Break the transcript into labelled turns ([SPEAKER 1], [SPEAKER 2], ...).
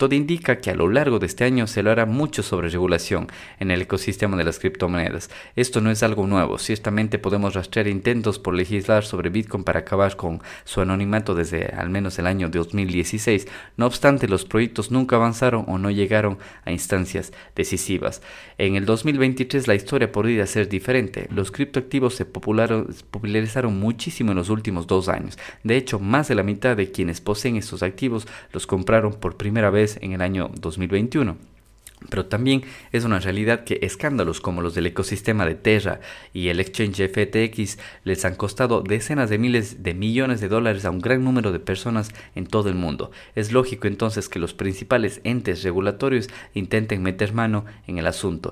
[SPEAKER 1] Todo indica que a lo largo de este año se lo hará mucho sobre regulación en el ecosistema de las criptomonedas. Esto no es algo nuevo, ciertamente podemos rastrear intentos por legislar sobre Bitcoin para acabar con su anonimato desde al menos el año 2016. No obstante, los proyectos nunca avanzaron o no llegaron a instancias decisivas. En el 2023 la historia podría ser diferente. Los criptoactivos se popularizaron muchísimo en los últimos dos años. De hecho, más de la mitad de quienes poseen estos activos los compraron por primera vez en el año 2021. Pero también es una realidad que escándalos como los del ecosistema de Terra y el exchange FTX les han costado decenas de miles de millones de dólares a un gran número de personas en todo el mundo. Es lógico entonces que los principales entes regulatorios intenten meter mano en el asunto.